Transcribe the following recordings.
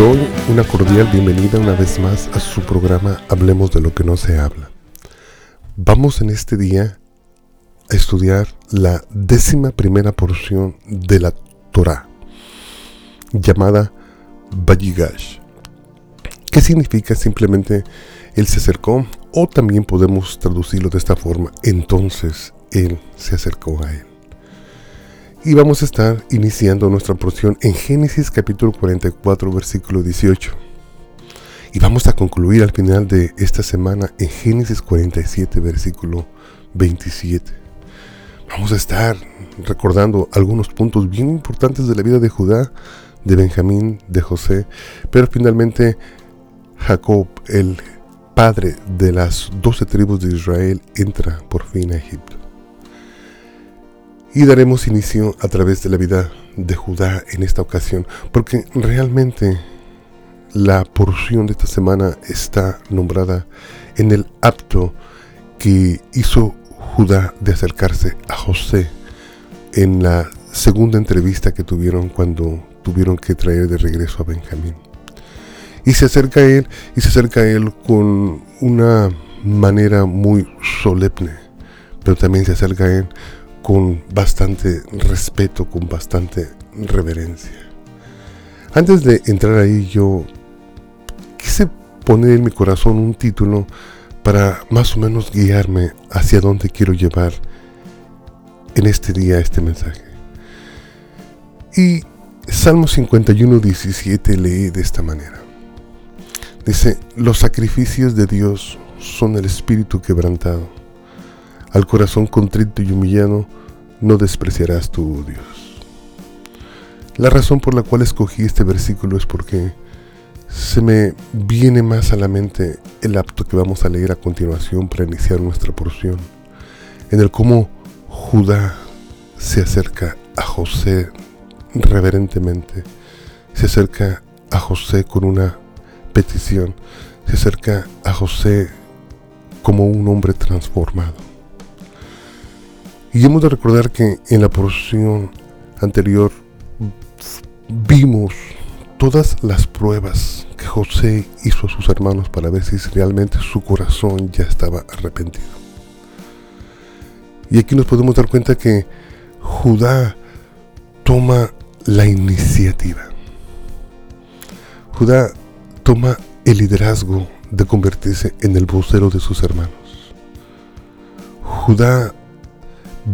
doy una cordial bienvenida una vez más a su programa Hablemos de lo que no se habla. Vamos en este día a estudiar la décima primera porción de la Torah, llamada Bayigash. ¿Qué significa simplemente Él se acercó? O también podemos traducirlo de esta forma, entonces Él se acercó a Él. Y vamos a estar iniciando nuestra porción en Génesis capítulo 44 versículo 18. Y vamos a concluir al final de esta semana en Génesis 47 versículo 27. Vamos a estar recordando algunos puntos bien importantes de la vida de Judá, de Benjamín, de José, pero finalmente Jacob, el padre de las doce tribus de Israel, entra por fin a Egipto. Y daremos inicio a través de la vida de Judá en esta ocasión, porque realmente la porción de esta semana está nombrada en el acto que hizo Judá de acercarse a José en la segunda entrevista que tuvieron cuando tuvieron que traer de regreso a Benjamín. Y se acerca a él, y se acerca a él con una manera muy solemne, pero también se acerca a él con bastante respeto, con bastante reverencia. Antes de entrar ahí yo quise poner en mi corazón un título para más o menos guiarme hacia dónde quiero llevar en este día este mensaje. Y Salmo 51, 17 leí de esta manera. Dice, los sacrificios de Dios son el espíritu quebrantado al corazón contrito y humillado no despreciarás tú, Dios. La razón por la cual escogí este versículo es porque se me viene más a la mente el apto que vamos a leer a continuación para iniciar nuestra porción, en el cómo Judá se acerca a José reverentemente, se acerca a José con una petición, se acerca a José como un hombre transformado. Y hemos de recordar que en la porción anterior vimos todas las pruebas que José hizo a sus hermanos para ver si realmente su corazón ya estaba arrepentido. Y aquí nos podemos dar cuenta que Judá toma la iniciativa. Judá toma el liderazgo de convertirse en el vocero de sus hermanos. Judá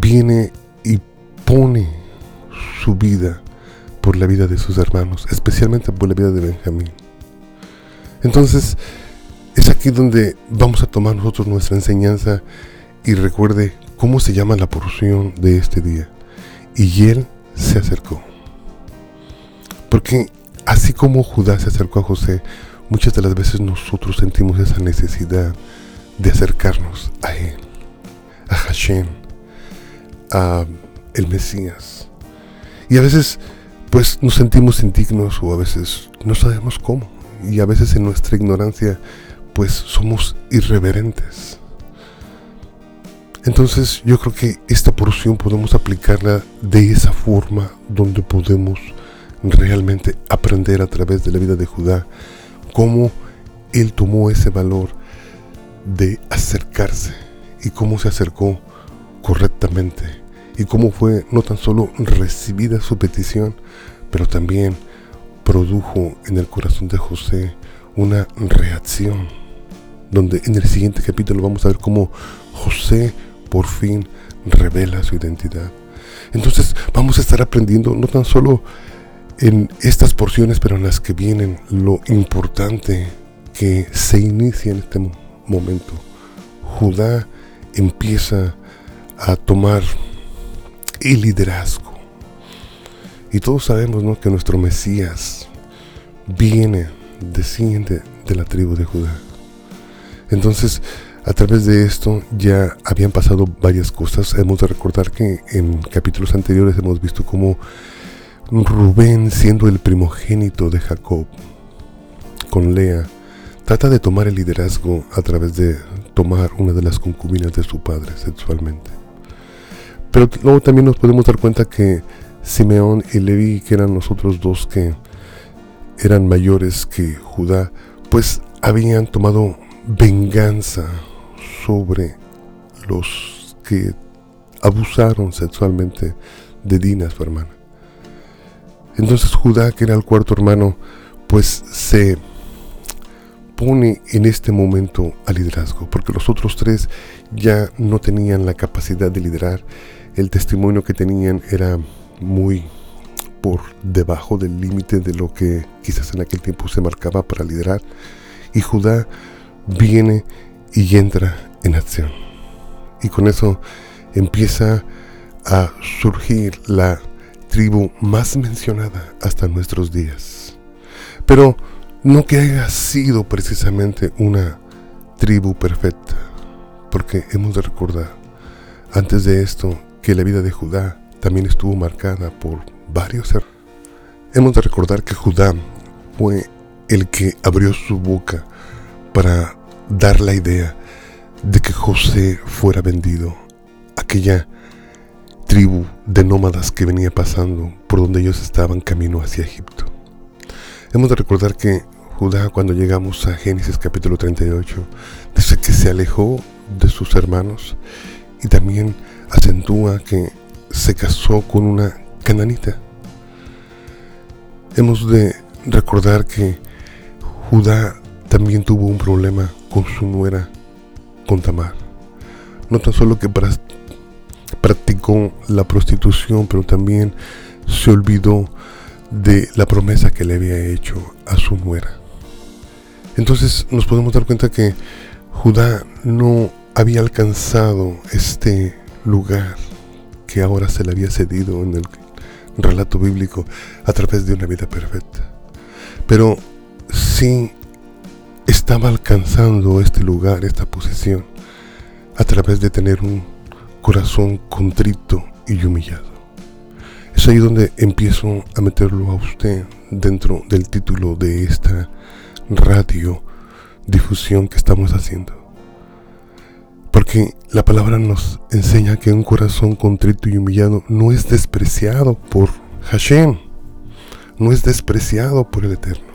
viene y pone su vida por la vida de sus hermanos, especialmente por la vida de Benjamín. Entonces, es aquí donde vamos a tomar nosotros nuestra enseñanza y recuerde cómo se llama la porción de este día. Y él se acercó. Porque así como Judá se acercó a José, muchas de las veces nosotros sentimos esa necesidad de acercarnos a él, a Hashem, el Mesías. Y a veces pues nos sentimos indignos o a veces no sabemos cómo. Y a veces en nuestra ignorancia pues somos irreverentes. Entonces yo creo que esta porción podemos aplicarla de esa forma donde podemos realmente aprender a través de la vida de Judá cómo él tomó ese valor de acercarse y cómo se acercó correctamente y cómo fue no tan solo recibida su petición, pero también produjo en el corazón de José una reacción, donde en el siguiente capítulo vamos a ver cómo José por fin revela su identidad. Entonces vamos a estar aprendiendo no tan solo en estas porciones, pero en las que vienen lo importante que se inicia en este momento. Judá empieza a tomar el liderazgo. Y todos sabemos ¿no? que nuestro Mesías viene, desciende de la tribu de Judá. Entonces, a través de esto ya habían pasado varias cosas. Hemos de recordar que en capítulos anteriores hemos visto cómo Rubén, siendo el primogénito de Jacob, con Lea, trata de tomar el liderazgo a través de tomar una de las concubinas de su padre sexualmente. Pero luego también nos podemos dar cuenta que Simeón y Levi, que eran los otros dos que eran mayores que Judá, pues habían tomado venganza sobre los que abusaron sexualmente de Dina, su hermana. Entonces Judá, que era el cuarto hermano, pues se pone en este momento al liderazgo, porque los otros tres ya no tenían la capacidad de liderar, el testimonio que tenían era muy por debajo del límite de lo que quizás en aquel tiempo se marcaba para liderar, y Judá viene y entra en acción. Y con eso empieza a surgir la tribu más mencionada hasta nuestros días. Pero no que haya sido precisamente una tribu perfecta, porque hemos de recordar, antes de esto, que la vida de Judá también estuvo marcada por varios errores. Hemos de recordar que Judá fue el que abrió su boca para dar la idea de que José fuera vendido. Aquella tribu de nómadas que venía pasando por donde ellos estaban camino hacia Egipto. Hemos de recordar que Judá, cuando llegamos a Génesis capítulo 38, dice que se alejó de sus hermanos y también que se casó con una cananita. Hemos de recordar que Judá también tuvo un problema con su nuera, con Tamar. No tan solo que practicó la prostitución, pero también se olvidó de la promesa que le había hecho a su nuera. Entonces nos podemos dar cuenta que Judá no había alcanzado este lugar que ahora se le había cedido en el relato bíblico a través de una vida perfecta. Pero sí estaba alcanzando este lugar, esta posición, a través de tener un corazón contrito y humillado. Es ahí donde empiezo a meterlo a usted dentro del título de esta radio difusión que estamos haciendo. Porque la palabra nos enseña que un corazón contrito y humillado no es despreciado por Hashem, no es despreciado por el Eterno.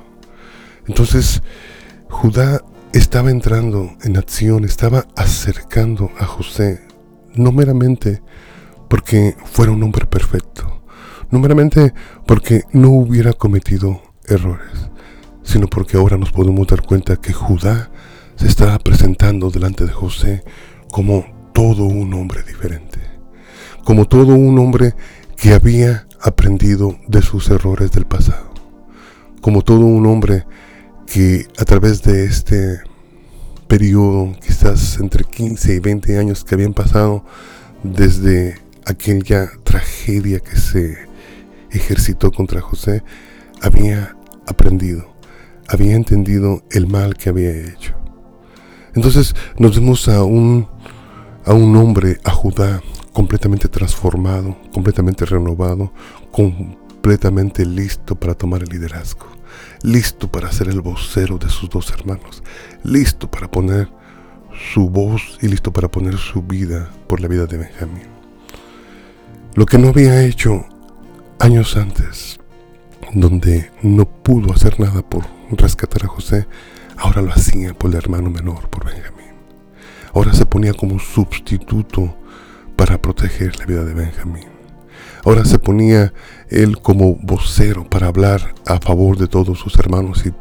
Entonces, Judá estaba entrando en acción, estaba acercando a José, no meramente porque fuera un hombre perfecto, no meramente porque no hubiera cometido errores, sino porque ahora nos podemos dar cuenta que Judá se estaba presentando delante de José como todo un hombre diferente, como todo un hombre que había aprendido de sus errores del pasado, como todo un hombre que a través de este periodo, quizás entre 15 y 20 años que habían pasado desde aquella tragedia que se ejercitó contra José, había aprendido, había entendido el mal que había hecho. Entonces nos vemos a un, a un hombre, a Judá, completamente transformado, completamente renovado, completamente listo para tomar el liderazgo listo para ser el vocero de sus dos hermanos, listo para poner su voz y listo para poner su vida por la vida de Benjamín. Lo que no había hecho años antes, donde no pudo hacer nada por rescatar a José, ahora lo hacía por el hermano menor, por Benjamín. Ahora se ponía como sustituto para proteger la vida de Benjamín. Ahora se ponía él como vocero para hablar a favor de todos sus hermanos y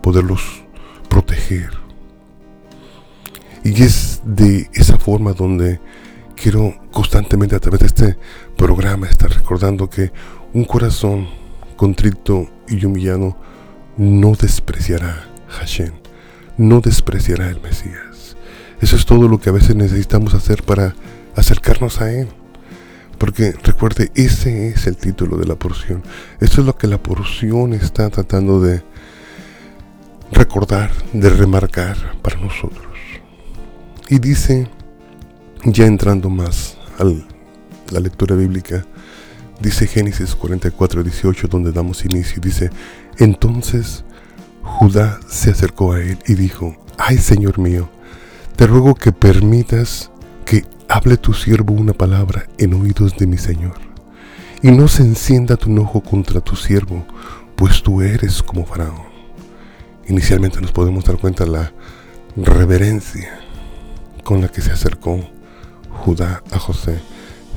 poderlos proteger. Y es de esa forma donde quiero constantemente a través de este programa estar recordando que un corazón contrito y humillado no despreciará Hashem, no despreciará el Mesías. Eso es todo lo que a veces necesitamos hacer para acercarnos a Él. Porque recuerde, ese es el título de la porción. Eso es lo que la porción está tratando de recordar, de remarcar para nosotros. Y dice, ya entrando más a la lectura bíblica, dice Génesis 44, 18, donde damos inicio, dice, entonces Judá se acercó a él y dijo, ay Señor mío, te ruego que permitas que hable tu siervo una palabra en oídos de mi Señor, y no se encienda tu enojo contra tu siervo, pues tú eres como Faraón. Inicialmente nos podemos dar cuenta de la reverencia con la que se acercó Judá a José,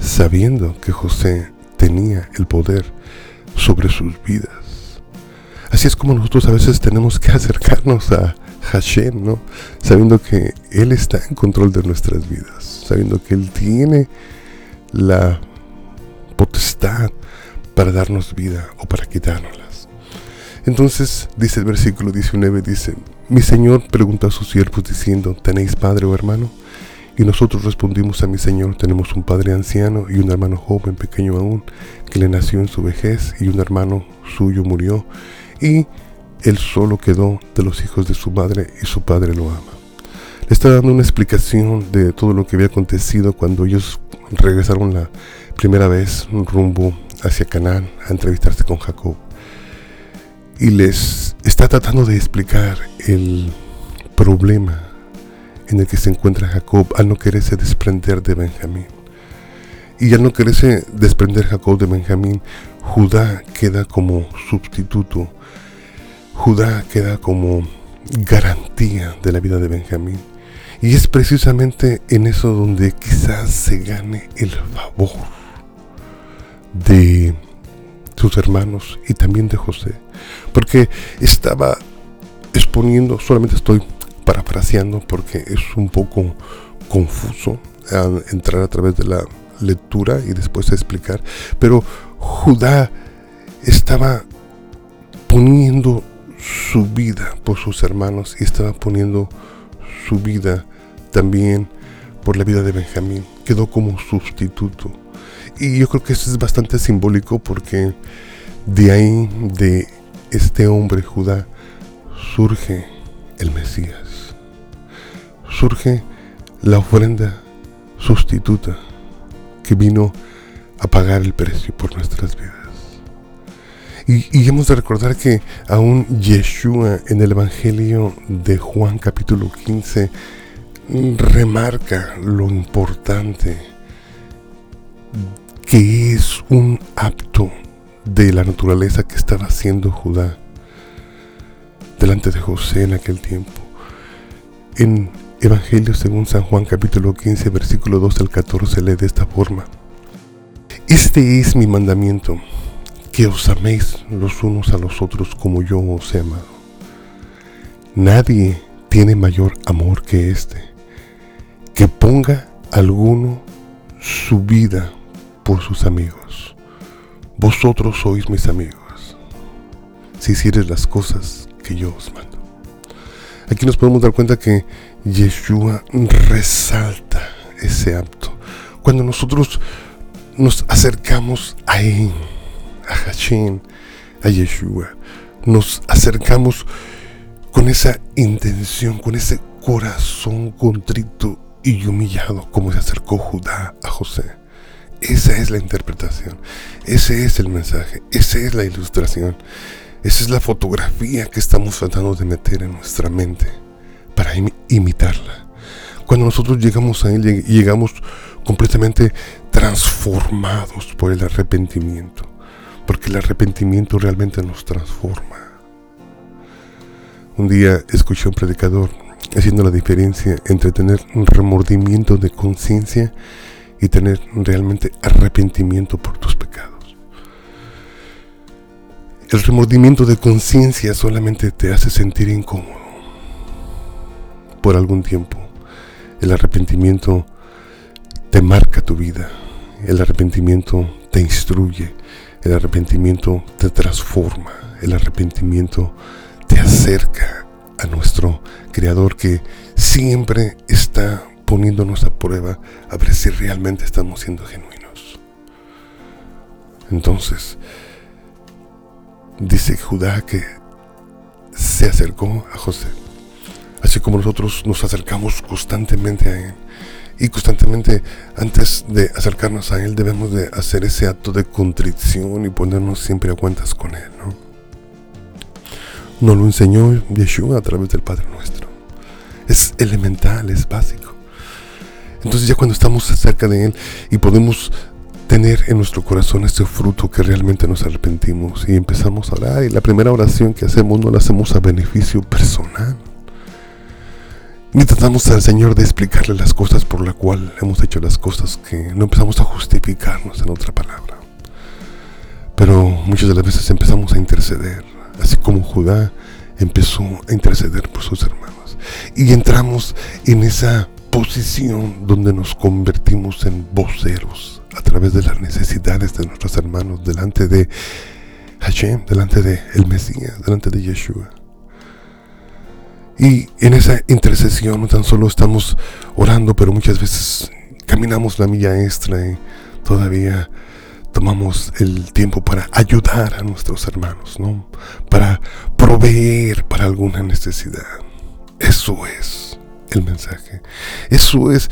sabiendo que José tenía el poder sobre sus vidas. Así es como nosotros a veces tenemos que acercarnos a Hashem, ¿no? Sabiendo que Él está en control de nuestras vidas, sabiendo que Él tiene la potestad para darnos vida o para quitárnoslas. Entonces, dice el versículo 19, dice, mi Señor preguntó a sus siervos diciendo, ¿tenéis padre o hermano? Y nosotros respondimos a mi Señor, tenemos un padre anciano y un hermano joven, pequeño aún, que le nació en su vejez y un hermano suyo murió y él solo quedó de los hijos de su madre y su padre lo ama. Le está dando una explicación de todo lo que había acontecido cuando ellos regresaron la primera vez rumbo hacia Canaán a entrevistarse con Jacob. Y les está tratando de explicar el problema en el que se encuentra Jacob al no quererse desprender de Benjamín. Y al no quererse desprender Jacob de Benjamín, Judá queda como sustituto Judá queda como garantía de la vida de Benjamín. Y es precisamente en eso donde quizás se gane el favor de sus hermanos y también de José. Porque estaba exponiendo, solamente estoy parafraseando porque es un poco confuso entrar a través de la lectura y después explicar. Pero Judá estaba poniendo su vida por sus hermanos y estaba poniendo su vida también por la vida de Benjamín. Quedó como sustituto. Y yo creo que eso es bastante simbólico porque de ahí, de este hombre Judá, surge el Mesías. Surge la ofrenda sustituta que vino a pagar el precio por nuestras vidas. Y, hemos de recordar que aún Yeshua en el Evangelio de Juan capítulo 15 remarca lo importante que es un acto de la naturaleza que estaba haciendo Judá delante de José en aquel tiempo. En Evangelio según San Juan capítulo 15 versículo 2 al 14 lee de esta forma. Este es mi mandamiento que os améis los unos a los otros como yo os he amado. Nadie tiene mayor amor que este, que ponga alguno su vida por sus amigos. Vosotros sois mis amigos, si hicieres las cosas que yo os mando. Aquí nos podemos dar cuenta que Yeshua resalta ese acto. Cuando nosotros nos acercamos a Él, a Hashem, a Yeshua. Nos acercamos con esa intención, con ese corazón contrito y humillado, como se acercó Judá a José. Esa es la interpretación, ese es el mensaje, esa es la ilustración, esa es la fotografía que estamos tratando de meter en nuestra mente para imitarla. Cuando nosotros llegamos a Él, llegamos completamente transformados por el arrepentimiento porque el arrepentimiento realmente nos transforma. Un día escuché a un predicador haciendo la diferencia entre tener un remordimiento de conciencia y tener realmente arrepentimiento por tus pecados. El remordimiento de conciencia solamente te hace sentir incómodo por algún tiempo. El arrepentimiento te marca tu vida. El arrepentimiento te instruye. El arrepentimiento te transforma, el arrepentimiento te acerca a nuestro Creador que siempre está poniéndonos a prueba a ver si realmente estamos siendo genuinos. Entonces, dice Judá que se acercó a José, así como nosotros nos acercamos constantemente a Él y constantemente antes de acercarnos a Él debemos de hacer ese acto de contrición y ponernos siempre a cuentas con Él. ¿no? Nos lo enseñó Yeshua a través del Padre Nuestro. Es elemental, es básico. Entonces ya cuando estamos cerca de Él y podemos tener en nuestro corazón este fruto que realmente nos arrepentimos y empezamos a orar y la primera oración que hacemos no la hacemos a beneficio personal. Ni tratamos al Señor de explicarle las cosas por la cual hemos hecho las cosas que no empezamos a justificarnos en otra palabra. Pero muchas de las veces empezamos a interceder, así como Judá empezó a interceder por sus hermanos. Y entramos en esa posición donde nos convertimos en voceros a través de las necesidades de nuestros hermanos delante de Hashem, delante de Mesías, delante de Yeshua. Y en esa intercesión no tan solo estamos orando, pero muchas veces caminamos la milla extra y todavía tomamos el tiempo para ayudar a nuestros hermanos, ¿no? Para proveer para alguna necesidad. Eso es el mensaje. Eso es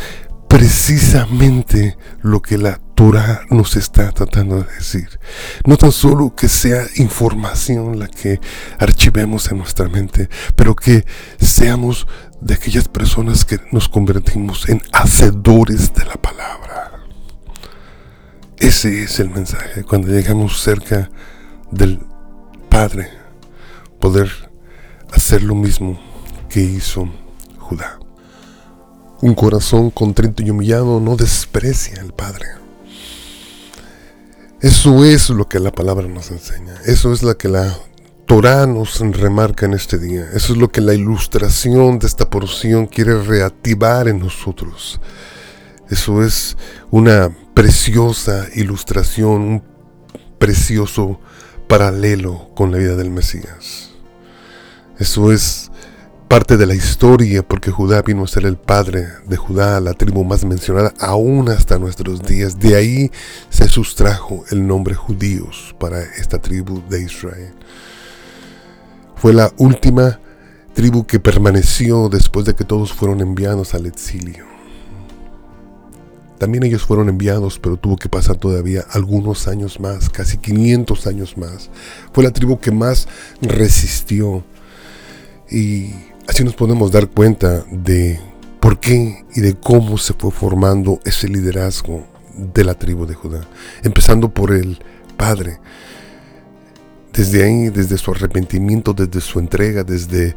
precisamente lo que la Torah nos está tratando de decir. No tan solo que sea información la que archivemos en nuestra mente, pero que seamos de aquellas personas que nos convertimos en hacedores de la palabra. Ese es el mensaje. Cuando llegamos cerca del Padre, poder hacer lo mismo que hizo Judá. Un corazón contrito y humillado no desprecia al Padre. Eso es lo que la palabra nos enseña. Eso es lo que la Torah nos remarca en este día. Eso es lo que la ilustración de esta porción quiere reactivar en nosotros. Eso es una preciosa ilustración, un precioso paralelo con la vida del Mesías. Eso es parte de la historia porque Judá vino a ser el padre de Judá, la tribu más mencionada aún hasta nuestros días. De ahí se sustrajo el nombre judíos para esta tribu de Israel. Fue la última tribu que permaneció después de que todos fueron enviados al exilio. También ellos fueron enviados, pero tuvo que pasar todavía algunos años más, casi 500 años más. Fue la tribu que más resistió. Y Así nos podemos dar cuenta de por qué y de cómo se fue formando ese liderazgo de la tribu de Judá, empezando por el Padre. Desde ahí, desde su arrepentimiento, desde su entrega, desde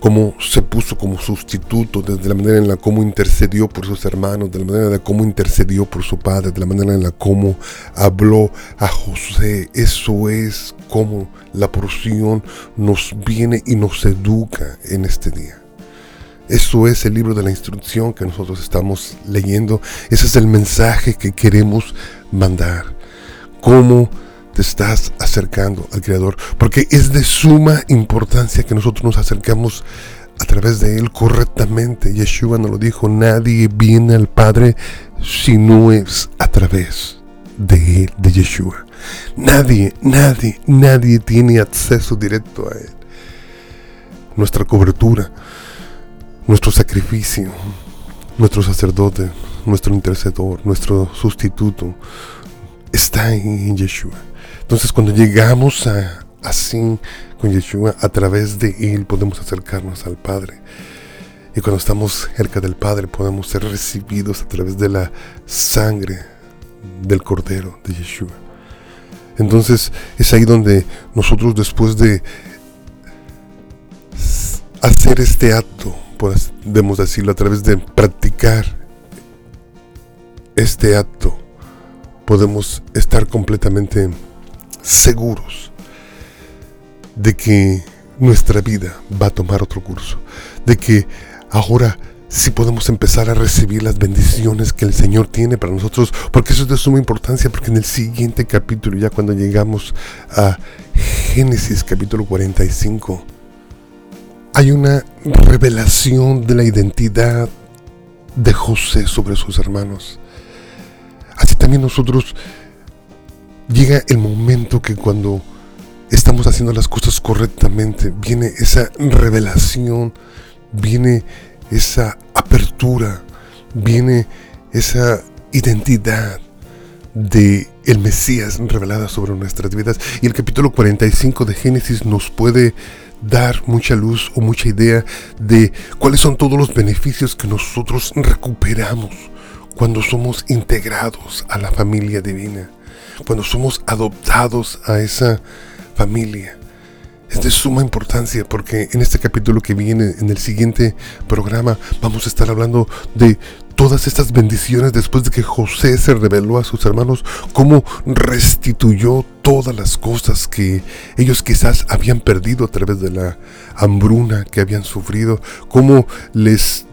cómo se puso como sustituto, desde la manera en la cómo intercedió por sus hermanos, de la manera en la cómo intercedió por su padre, de la manera en la cómo habló a José. Eso es cómo la porción nos viene y nos educa en este día. Eso es el libro de la instrucción que nosotros estamos leyendo. Ese es el mensaje que queremos mandar. Cómo te estás acercando al Creador. Porque es de suma importancia que nosotros nos acercamos a través de Él correctamente. Yeshua nos lo dijo, nadie viene al Padre si no es a través de Él, de Yeshua. Nadie, nadie, nadie tiene acceso directo a Él. Nuestra cobertura, nuestro sacrificio, nuestro sacerdote, nuestro intercedor, nuestro sustituto, está en Yeshua. Entonces cuando llegamos a, así con Yeshua, a través de Él podemos acercarnos al Padre. Y cuando estamos cerca del Padre podemos ser recibidos a través de la sangre del Cordero de Yeshua. Entonces es ahí donde nosotros después de hacer este acto, podemos decirlo, a través de practicar este acto, podemos estar completamente seguros de que nuestra vida va a tomar otro curso, de que ahora sí podemos empezar a recibir las bendiciones que el Señor tiene para nosotros, porque eso es de suma importancia, porque en el siguiente capítulo, ya cuando llegamos a Génesis capítulo 45, hay una revelación de la identidad de José sobre sus hermanos. Así también nosotros llega el momento que cuando estamos haciendo las cosas correctamente, viene esa revelación, viene esa apertura, viene esa identidad de el Mesías revelada sobre nuestras vidas. Y el capítulo 45 de Génesis nos puede dar mucha luz o mucha idea de cuáles son todos los beneficios que nosotros recuperamos cuando somos integrados a la familia divina, cuando somos adoptados a esa familia. Es de suma importancia porque en este capítulo que viene, en el siguiente programa, vamos a estar hablando de todas estas bendiciones después de que José se reveló a sus hermanos, cómo restituyó todas las cosas que ellos quizás habían perdido a través de la hambruna que habían sufrido, cómo les,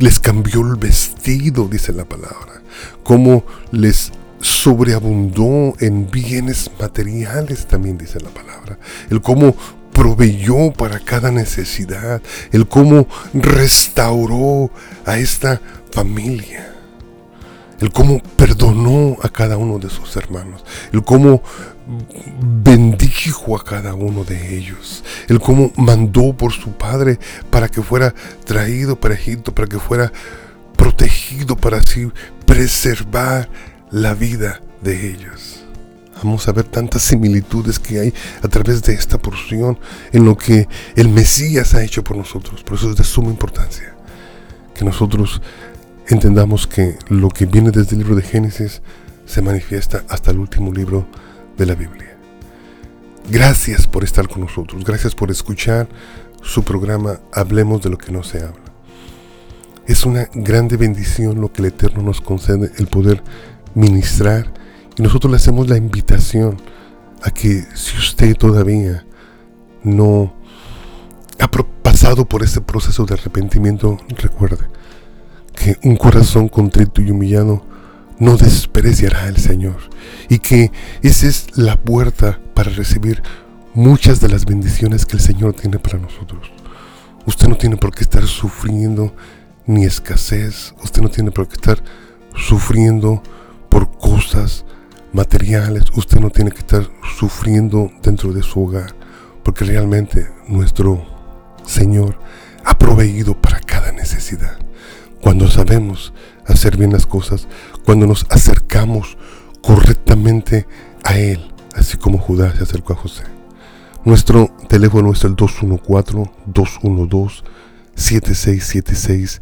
les cambió el vestido, dice la palabra, cómo les sobreabundó en bienes materiales, también dice la palabra. El cómo proveyó para cada necesidad, el cómo restauró a esta familia, el cómo perdonó a cada uno de sus hermanos, el cómo bendijo a cada uno de ellos, el cómo mandó por su padre para que fuera traído para Egipto, para que fuera protegido, para así preservar la vida de ellos. Vamos a ver tantas similitudes que hay a través de esta porción en lo que el Mesías ha hecho por nosotros. Por eso es de suma importancia que nosotros entendamos que lo que viene desde el libro de Génesis se manifiesta hasta el último libro de la Biblia. Gracias por estar con nosotros, gracias por escuchar su programa Hablemos de lo que no se habla. Es una grande bendición lo que el Eterno nos concede, el poder ministrar y nosotros le hacemos la invitación a que si usted todavía no ha pasado por ese proceso de arrepentimiento, recuerde que un corazón contrito y humillado no despreciará al Señor y que esa es la puerta para recibir muchas de las bendiciones que el Señor tiene para nosotros. Usted no tiene por qué estar sufriendo ni escasez, usted no tiene por qué estar sufriendo por cosas materiales, usted no tiene que estar sufriendo dentro de su hogar, porque realmente nuestro Señor ha proveído para cada necesidad. Cuando sabemos hacer bien las cosas, cuando nos acercamos correctamente a Él, así como Judá se acercó a José. Nuestro teléfono es el 214-212-7676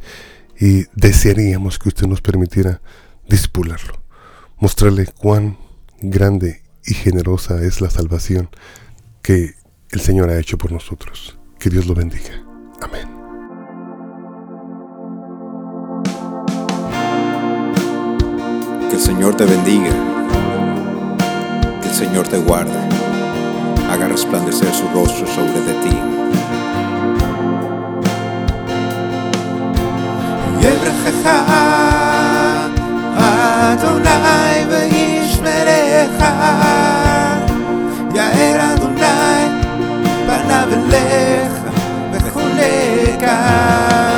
y desearíamos que usted nos permitiera dispularlo, mostrarle cuán grande y generosa es la salvación que el Señor ha hecho por nosotros. Que Dios lo bendiga. Amén. Que el Señor te bendiga. Que el Señor te guarde. Haga resplandecer su rostro sobre de ti. i don't know if i'll be Adonai v'yishmerecha Ya'er Adonai panav lecha v'chulekah